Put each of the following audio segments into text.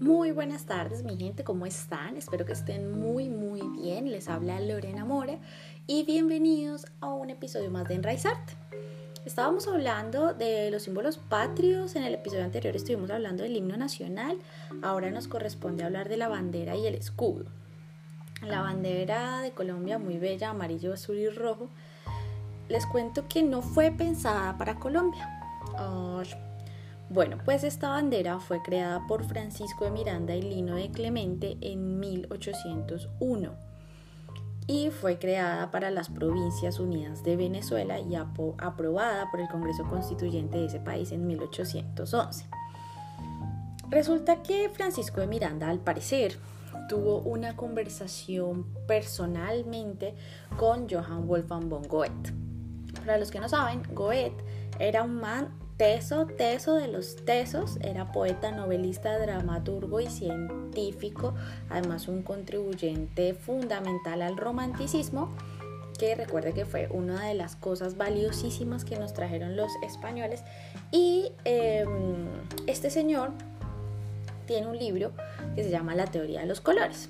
Muy buenas tardes, mi gente, ¿cómo están? Espero que estén muy, muy bien. Les habla Lorena Mora y bienvenidos a un episodio más de Enraizarte. Estábamos hablando de los símbolos patrios, en el episodio anterior estuvimos hablando del himno nacional, ahora nos corresponde hablar de la bandera y el escudo. La bandera de Colombia, muy bella, amarillo, azul y rojo, les cuento que no fue pensada para Colombia. Bueno, pues esta bandera fue creada por Francisco de Miranda y Lino de Clemente en 1801 y fue creada para las Provincias Unidas de Venezuela y aprobada por el Congreso Constituyente de ese país en 1811. Resulta que Francisco de Miranda, al parecer, tuvo una conversación personalmente con Johann Wolfgang von Goethe. Para los que no saben, Goethe era un man teso, teso de los tesos, era poeta, novelista, dramaturgo y científico, además un contribuyente fundamental al romanticismo, que recuerde que fue una de las cosas valiosísimas que nos trajeron los españoles. Y em, este señor tiene un libro que se llama La teoría de los colores.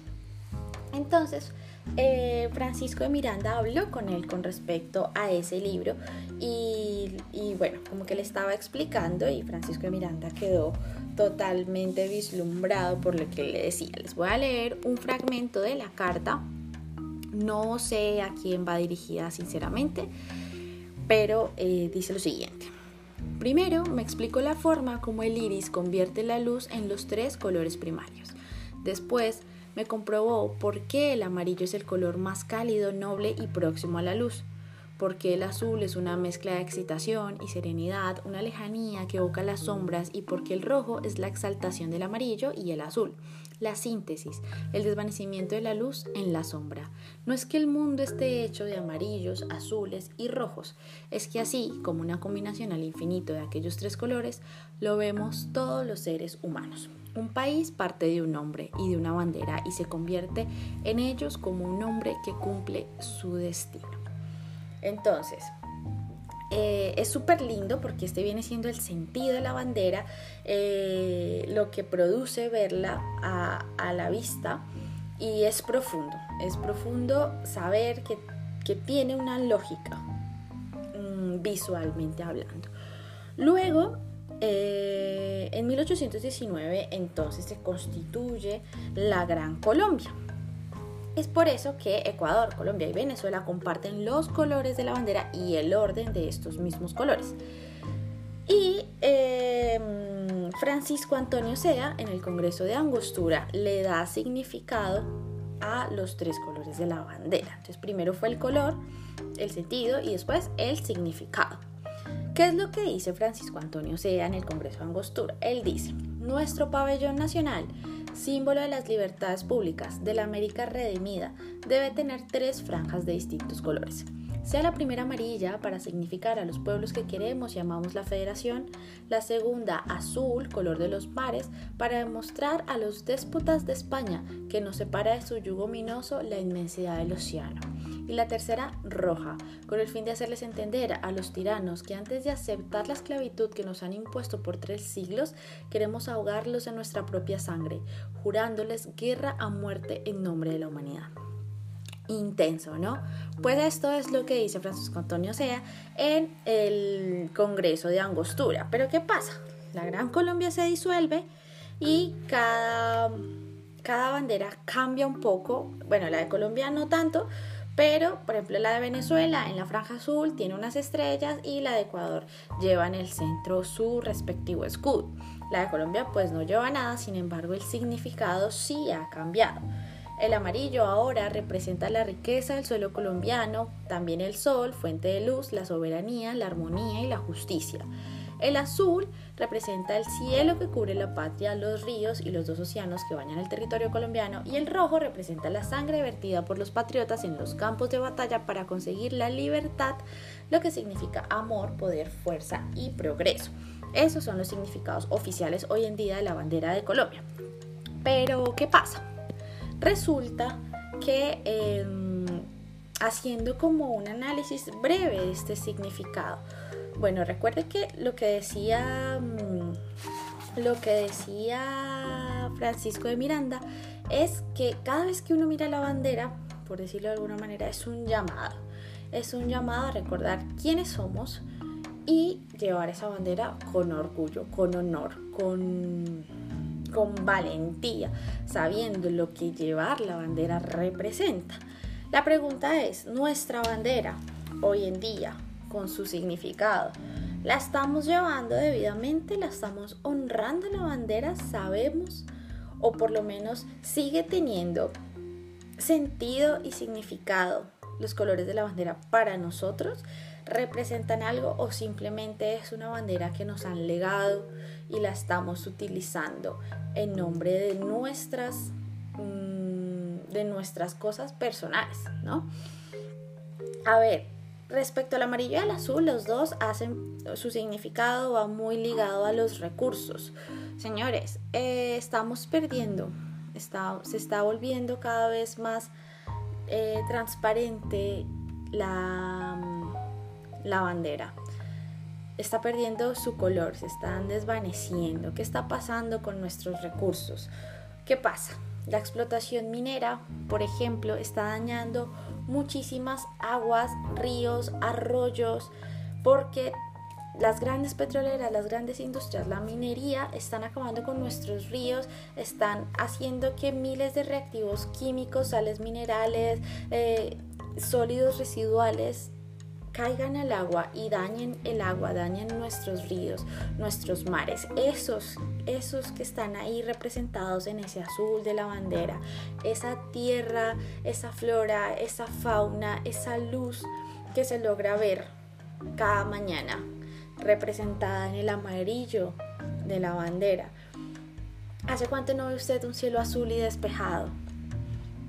Entonces, eh, Francisco de Miranda habló con él con respecto a ese libro y, bueno, como que le estaba explicando y Francisco de Miranda quedó totalmente vislumbrado por lo que le decía. Les voy a leer un fragmento de la carta. No sé a quién va dirigida sinceramente, pero eh, dice lo siguiente. Primero me explicó la forma como el iris convierte la luz en los tres colores primarios. Después me comprobó por qué el amarillo es el color más cálido, noble y próximo a la luz, porque el azul es una mezcla de excitación y serenidad, una lejanía que evoca las sombras y porque el rojo es la exaltación del amarillo y el azul. La síntesis, el desvanecimiento de la luz en la sombra. No es que el mundo esté hecho de amarillos, azules y rojos, es que así, como una combinación al infinito de aquellos tres colores, lo vemos todos los seres humanos. Un país parte de un nombre y de una bandera y se convierte en ellos como un hombre que cumple su destino. Entonces, eh, es súper lindo porque este viene siendo el sentido de la bandera, eh, lo que produce verla a, la vista y es profundo, es profundo saber que, tiene una lógica mm, visualmente hablando. Luego eh, en 1819 entonces se constituye la Gran Colombia. Es por eso que Ecuador, Colombia y Venezuela comparten los colores de la bandera y el orden de estos mismos colores. Y em, Francisco Antonio Sea, en el Congreso de Angostura, le da significado a los tres colores de la bandera. Entonces primero fue el color, el sentido y después el significado. ¿Qué es lo que dice Francisco Antonio Sea en el Congreso de Angostura? Él dice, nuestro pabellón nacional, símbolo de las libertades públicas de la América redimida, debe tener tres franjas de distintos colores. Sea la primera amarilla para significar a los pueblos que queremos y amamos la federación, la segunda azul, color de los mares, para demostrar a los déspotas de España que nos separa de su yugo ominoso la inmensidad del océano. Y la tercera roja, con el fin de hacerles entender a los tiranos que antes de aceptar la esclavitud que nos han impuesto por tres siglos, queremos ahogarlos en nuestra propia sangre, jurándoles guerra a muerte en nombre de la humanidad intenso, ¿no? Pues esto es lo que dice Francisco Antonio Sea en el Congreso de Angostura. Pero ¿qué pasa? La Gran Colombia se disuelve y cada, cada bandera cambia un poco. Bueno, la de Colombia no tanto, pero por ejemplo la de Venezuela en la franja azul tiene unas estrellas y la de Ecuador lleva en el centro su respectivo escudo. La de Colombia pues no lleva nada, sin embargo el significado sí ha cambiado. El amarillo ahora representa la riqueza del suelo colombiano, también el sol, fuente de luz, la soberanía, la armonía y la justicia. El azul representa el cielo que cubre la patria, los ríos y los dos océanos que bañan el territorio colombiano y el rojo representa la sangre vertida por los patriotas en los campos de batalla para conseguir la libertad, lo que significa amor, poder, fuerza y progreso. Esos son los significados oficiales hoy en día de la bandera de Colombia. Pero, ¿qué pasa? Resulta que em, haciendo como un análisis breve de este significado, bueno, recuerde que lo que decía, mm, lo que decía Francisco de Miranda es que cada vez que uno mira la bandera, por decirlo de alguna manera, es un llamado. Es un llamado a recordar quiénes somos y llevar esa bandera con orgullo, con honor, con, con valentía, sabiendo lo que llevar la bandera representa. La pregunta es, ¿nuestra bandera hoy en día, con su significado, la estamos llevando debidamente? ¿La estamos honrando la bandera? ¿Sabemos? O por lo menos sigue teniendo sentido y significado los colores de la bandera para nosotros? representan algo o simplemente es una bandera que nos han legado y la estamos utilizando en nombre de nuestras mm, de nuestras cosas personales, ¿no? A ver, respecto al amarillo y al azul, los dos hacen su significado va muy ligado a los recursos. Señores, eh, estamos perdiendo, está, se está volviendo cada vez más eh, transparente la la bandera. Está perdiendo su color, se están desvaneciendo. ¿Qué está pasando con nuestros recursos? ¿Qué pasa? La explotación minera, por ejemplo, está dañando muchísimas aguas, ríos, arroyos, porque las grandes petroleras, las grandes industrias, la minería están acabando con nuestros ríos, están haciendo que miles de reactivos químicos, sales minerales, eh, sólidos residuales caigan al agua y dañen el agua, dañen nuestros ríos, nuestros mares, esos, esos que están ahí representados en ese azul de la bandera, esa tierra, esa flora, esa fauna, esa luz que se logra ver cada mañana, representada en el amarillo de la bandera. ¿Hace cuánto no ve usted un cielo azul y despejado?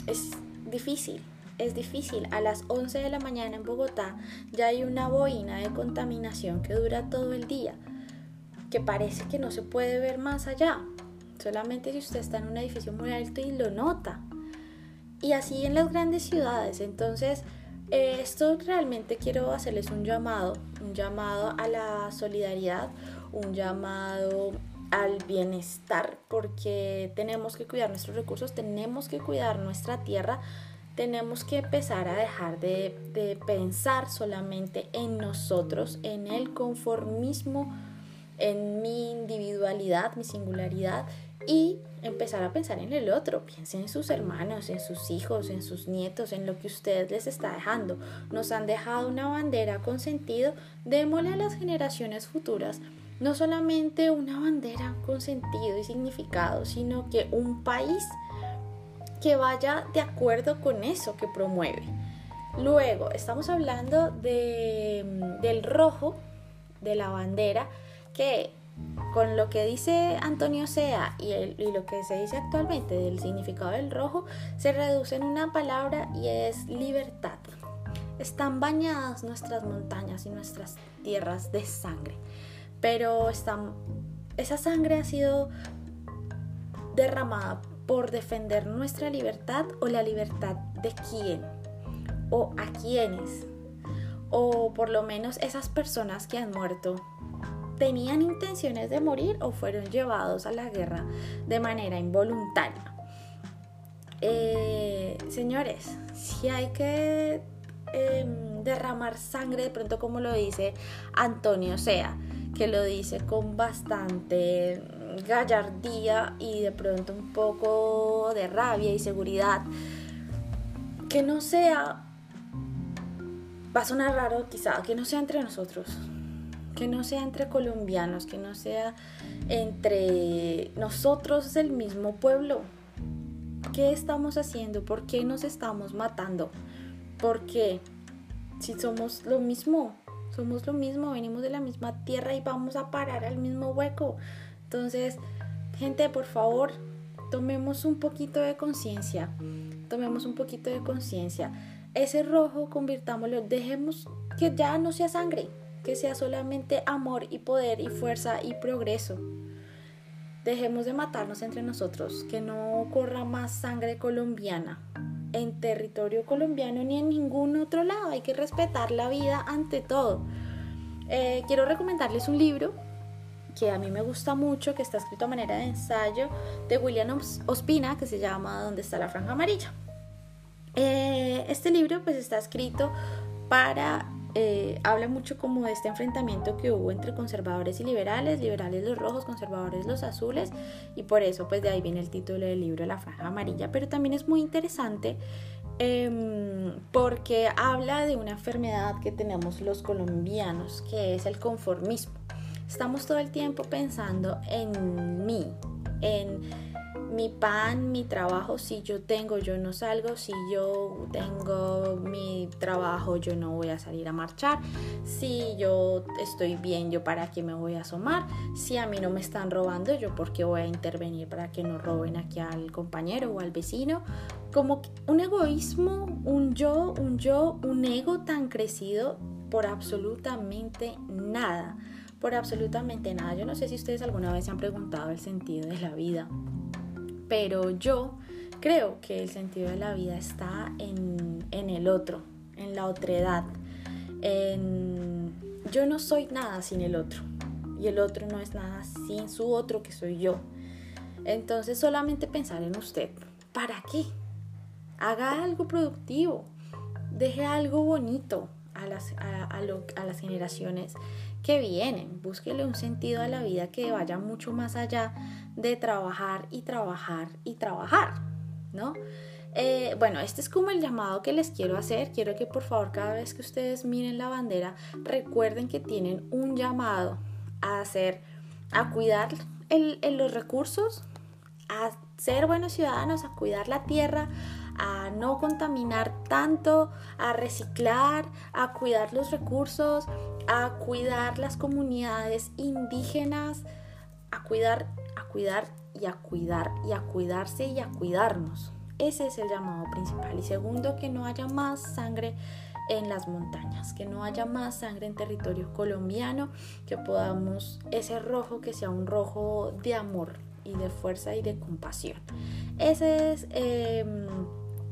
Es difícil, es difícil. A las 11 de la mañana en Bogotá ya hay una boina de contaminación que dura todo el día, que parece que no se puede ver más allá. Solamente si usted está en un edificio muy alto y lo nota. Y así en las grandes ciudades. Entonces, eh, esto realmente quiero hacerles un llamado, un llamado a la solidaridad, un llamado al bienestar, porque tenemos que cuidar nuestros recursos, tenemos que cuidar nuestra tierra, tenemos que empezar a dejar de, pensar solamente en nosotros, en el conformismo, en mi individualidad, mi singularidad y empezar a pensar en el otro. Piensen en sus hermanos, en sus hijos, en sus nietos, en lo que usted les está dejando. Nos han dejado una bandera con sentido. Démosle a las generaciones futuras no solamente una bandera con sentido y significado, sino que un país que vaya de acuerdo con eso que promueve. Luego, estamos hablando mm, del rojo de la bandera, que con lo que dice Antonio Sea y, lo que se dice actualmente del significado del rojo, se reduce en una palabra y es libertad. Están bañadas nuestras montañas y nuestras tierras de sangre, pero esa sangre ha sido derramada por defender nuestra libertad o la libertad de quién o a quiénes o por lo menos esas personas que han muerto tenían intenciones de morir o fueron llevados a la guerra de manera involuntaria. Eh, señores, si hay que em, derramar sangre, de pronto como lo dice Antonio Sea, que lo dice con bastante gallardía y de pronto un poco de rabia y seguridad. Que no sea, va a sonar raro quizá, que no sea entre nosotros, que no sea entre colombianos, que no sea entre nosotros del mismo pueblo. ¿Qué estamos haciendo? ¿Por qué nos estamos matando? ¿Por qué? Si somos lo mismo, somos lo mismo, venimos de la misma tierra y vamos a parar al mismo hueco. Entonces, gente, por favor, tomemos un poquito de conciencia. Tomemos un poquito de conciencia. Ese rojo, convirtámoslo, dejemos que ya no sea sangre, que sea solamente amor y poder y fuerza y progreso. Dejemos de matarnos entre nosotros, que no corra más sangre colombiana en territorio colombiano ni en ningún otro lado. Hay que respetar la vida ante todo. Eh, quiero recomendarles un libro que a mí me gusta mucho, que está escrito a manera de ensayo, de William Ospina, que se llama ¿Dónde está la franja amarilla? Eh, este libro pues está escrito para eh, habla mucho como de este enfrentamiento que hubo entre conservadores y liberales, liberales los rojos, conservadores los azules, y por eso pues de ahí viene el título del libro La franja amarilla, pero también es muy interesante em, porque habla de una enfermedad que tenemos los colombianos, que es el conformismo. Estamos todo el tiempo pensando en mí, en mi pan, mi trabajo, si yo tengo, yo no salgo, si yo tengo mi trabajo, yo no voy a salir a marchar, si yo estoy bien, yo para qué me voy a asomar, si a mí no me están robando, yo por qué voy a intervenir para que no roben aquí al compañero o al vecino, como un egoísmo, un yo, un yo, un ego tan crecido por absolutamente nada por absolutamente nada. Yo no sé si ustedes alguna vez se han preguntado el sentido de la vida pero yo creo que el sentido de la vida está en, el otro, en la otredad. En, yo no soy nada sin el otro y el otro no es nada sin su otro que soy yo. Entonces solamente pensar en usted. ¿Para qué? Haga algo productivo. Deje algo bonito a las, a las generaciones que vienen. Búsquele un sentido a la vida que vaya mucho más allá de trabajar y trabajar y trabajar, ¿no? Eh, bueno, este es como el llamado que les quiero hacer. Quiero que por favor cada vez que ustedes miren la bandera, recuerden que tienen un llamado a hacer, a cuidar los recursos, a ser buenos ciudadanos, a cuidar la tierra, a no contaminar tanto, a reciclar, a cuidar los recursos, a cuidar las comunidades indígenas, a cuidar, a cuidar y a cuidar y a cuidarse y a cuidarnos. Ese es el llamado principal. Y segundo, que no haya más sangre en las montañas, que no haya más sangre en territorio colombiano, que podamos ese rojo que sea un rojo de amor y de fuerza y de compasión. Ese es em,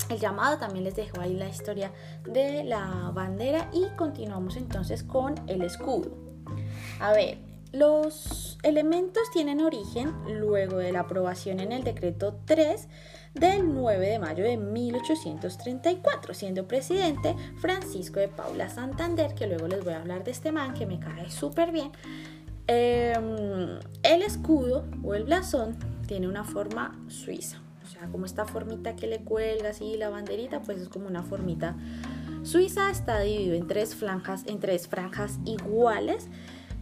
el llamado, también les dejo ahí la historia de la bandera y continuamos entonces con el escudo. A ver, los elementos tienen origen luego de la aprobación en el decreto 3 del 9 de mayo de 1834, siendo presidente Francisco de Paula Santander, que luego les voy a hablar de este man que me cae súper bien. Em, el escudo o el blasón tiene una forma suiza, o sea, como esta formita que le cuelga así la banderita, pues es como una formita suiza, está dividido en tres franjas, en tres franjas iguales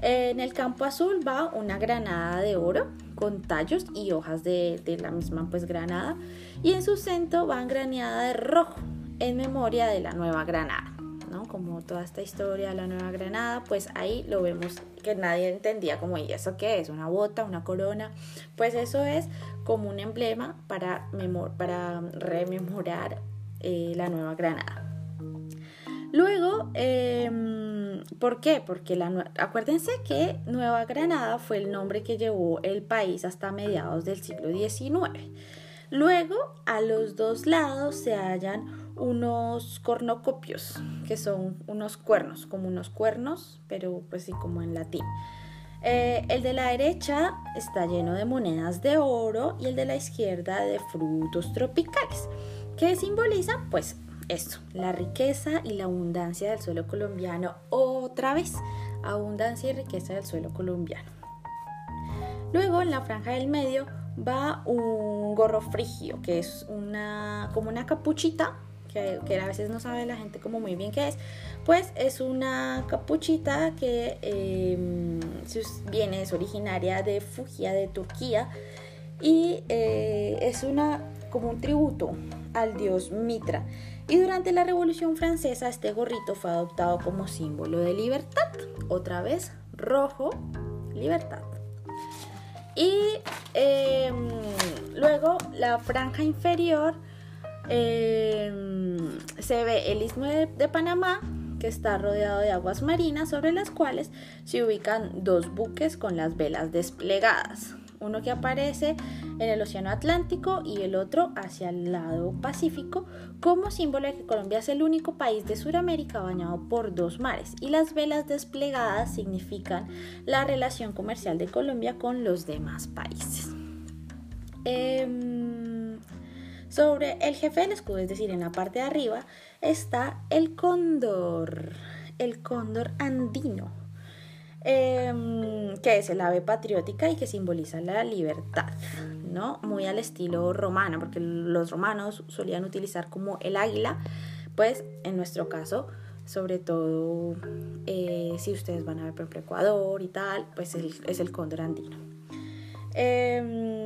en el campo azul va una granada de oro con tallos y hojas de, la misma pues granada y en su centro va graneada de rojo en memoria de la nueva granada. Como toda esta historia de la nueva granada, pues ahí lo vemos que nadie entendía como, ¿y eso qué es? ¿Una bota? ¿Una corona? Pues eso es como un emblema para, rememorar eh, la nueva granada. Luego, em, ¿por qué? Porque acuérdense que Nueva Granada fue el nombre que llevó el país hasta mediados del siglo XIX. Luego, a los dos lados se hallan unos cornocopios, que son unos cuernos, como unos cuernos, pero pues sí, como en latín. Eh, el de la derecha está lleno de monedas de oro y el de la izquierda de frutos tropicales, que simbolizan pues esto, la riqueza y la abundancia del suelo colombiano. Otra vez, abundancia y riqueza del suelo colombiano. Luego en la franja del medio va un gorro frigio, que es una como una capuchita, que, a veces no sabe la gente como muy bien qué es, pues es una capuchita que em, viene, es originaria de Fugia, de Turquía, y eh, es una como un tributo al dios Mitra. Y durante la Revolución Francesa este gorrito fue adoptado como símbolo de libertad. Otra vez, rojo, libertad. Y em, luego la franja inferior em, se ve el istmo de, Panamá, que está rodeado de aguas marinas sobre las cuales se ubican dos buques con las velas desplegadas. uno que aparece en el Océano Atlántico y el otro hacia el lado Pacífico, como símbolo de que Colombia es el único país de Sudamérica bañado por dos mares y las velas desplegadas significan la relación comercial de Colombia con los demás países. Em, sobre el jefe del escudo, es decir, en la parte de arriba, está el cóndor, el cóndor andino, em, que es el ave patriótica y que simboliza la libertad, ¿no? Muy al estilo romano, porque los romanos solían utilizar como el águila, pues en nuestro caso, sobre todo eh, si ustedes van a ver por ejemplo Ecuador y tal, pues es el cóndor andino. Em,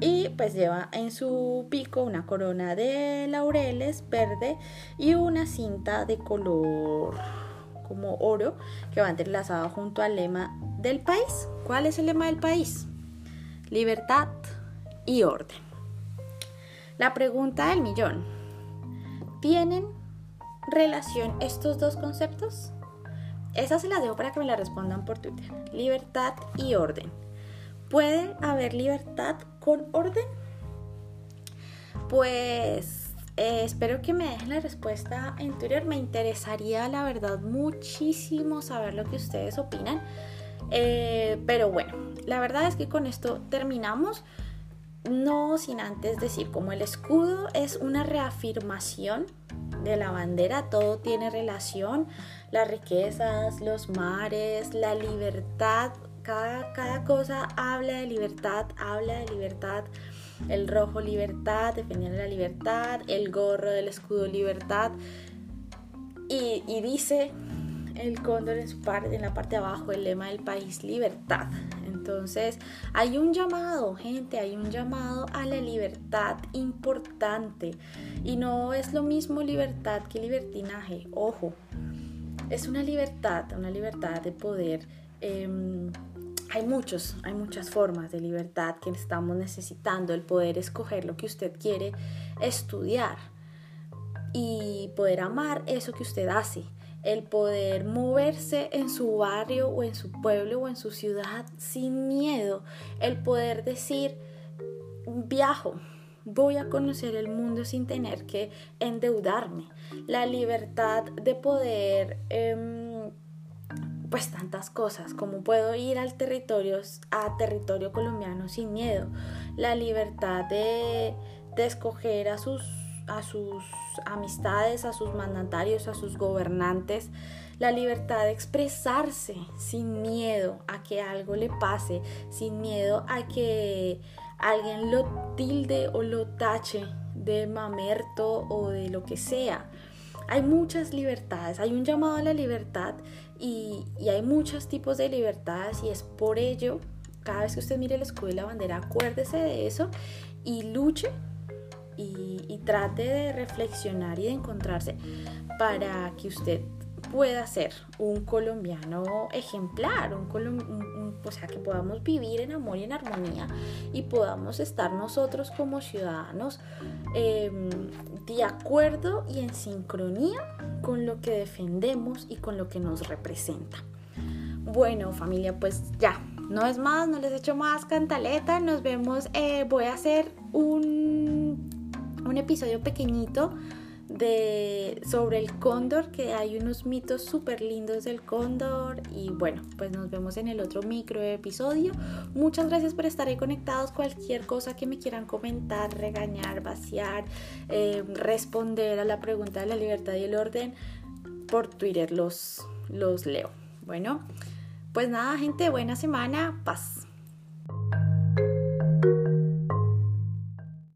y pues lleva en su pico una corona de laureles verde y una cinta de color como oro que va entrelazada junto al lema del país. ¿Cuál es el lema del país? Libertad y orden. La pregunta del millón. ¿Tienen relación estos dos conceptos? Esa se la dejo para que me la respondan por Twitter. Libertad y orden. ¿Puede haber libertad con orden? Pues eh, espero que me dejen la respuesta en Twitter. Me interesaría, la verdad, muchísimo saber lo que ustedes opinan. Eh, pero bueno, la verdad es que con esto terminamos. No sin antes decir, como el escudo es una reafirmación de la bandera, todo tiene relación, las riquezas, los mares, la libertad, cada, cosa habla de libertad, habla de libertad. El rojo libertad, defendiendo la libertad, el gorro del escudo libertad. Y, dice el cóndor en, su parte, en la parte de abajo, el lema del país, libertad. Entonces, hay un llamado, gente, hay un llamado a la libertad importante. Y no es lo mismo libertad que libertinaje, ojo. Es una libertad, una libertad de poder em, hay muchos, hay muchas formas de libertad que estamos necesitando, el poder escoger lo que usted quiere estudiar y poder amar eso que usted hace, el poder moverse en su barrio o en su pueblo o en su ciudad sin miedo, el poder decir, viajo, voy a conocer el mundo sin tener que endeudarme, la libertad de poder... Em, pues tantas cosas, como puedo ir al territorio, a territorio colombiano sin miedo, la libertad de, escoger a sus, a sus amistades, a sus mandatarios, a sus gobernantes, la libertad de expresarse sin miedo a que algo le pase, sin miedo a que alguien lo tilde o lo tache de mamerto o de lo que sea. Hay muchas libertades, hay un llamado a la libertad y, hay muchos tipos de libertades y es por ello, cada vez que usted mire el escudo y la bandera, acuérdese de eso y luche y, trate de reflexionar y de encontrarse para que usted pueda ser un colombiano ejemplar, un, o sea, que podamos vivir en amor y en armonía y podamos estar nosotros como ciudadanos em, de acuerdo y en sincronía con lo que defendemos y con lo que nos representa. Bueno, familia, pues ya, no es más, no les echo más cantaleta, nos vemos, eh, voy a hacer un, un episodio pequeñito de, sobre el cóndor, que hay unos mitos súper lindos del cóndor. Y bueno, pues nos vemos en el otro micro episodio. Muchas gracias por estar ahí conectados. Cualquier cosa que me quieran comentar, regañar, vaciar, eh, responder a la pregunta de la libertad y el orden, por Twitter los, los leo. Bueno, pues nada, gente, buena semana. Paz.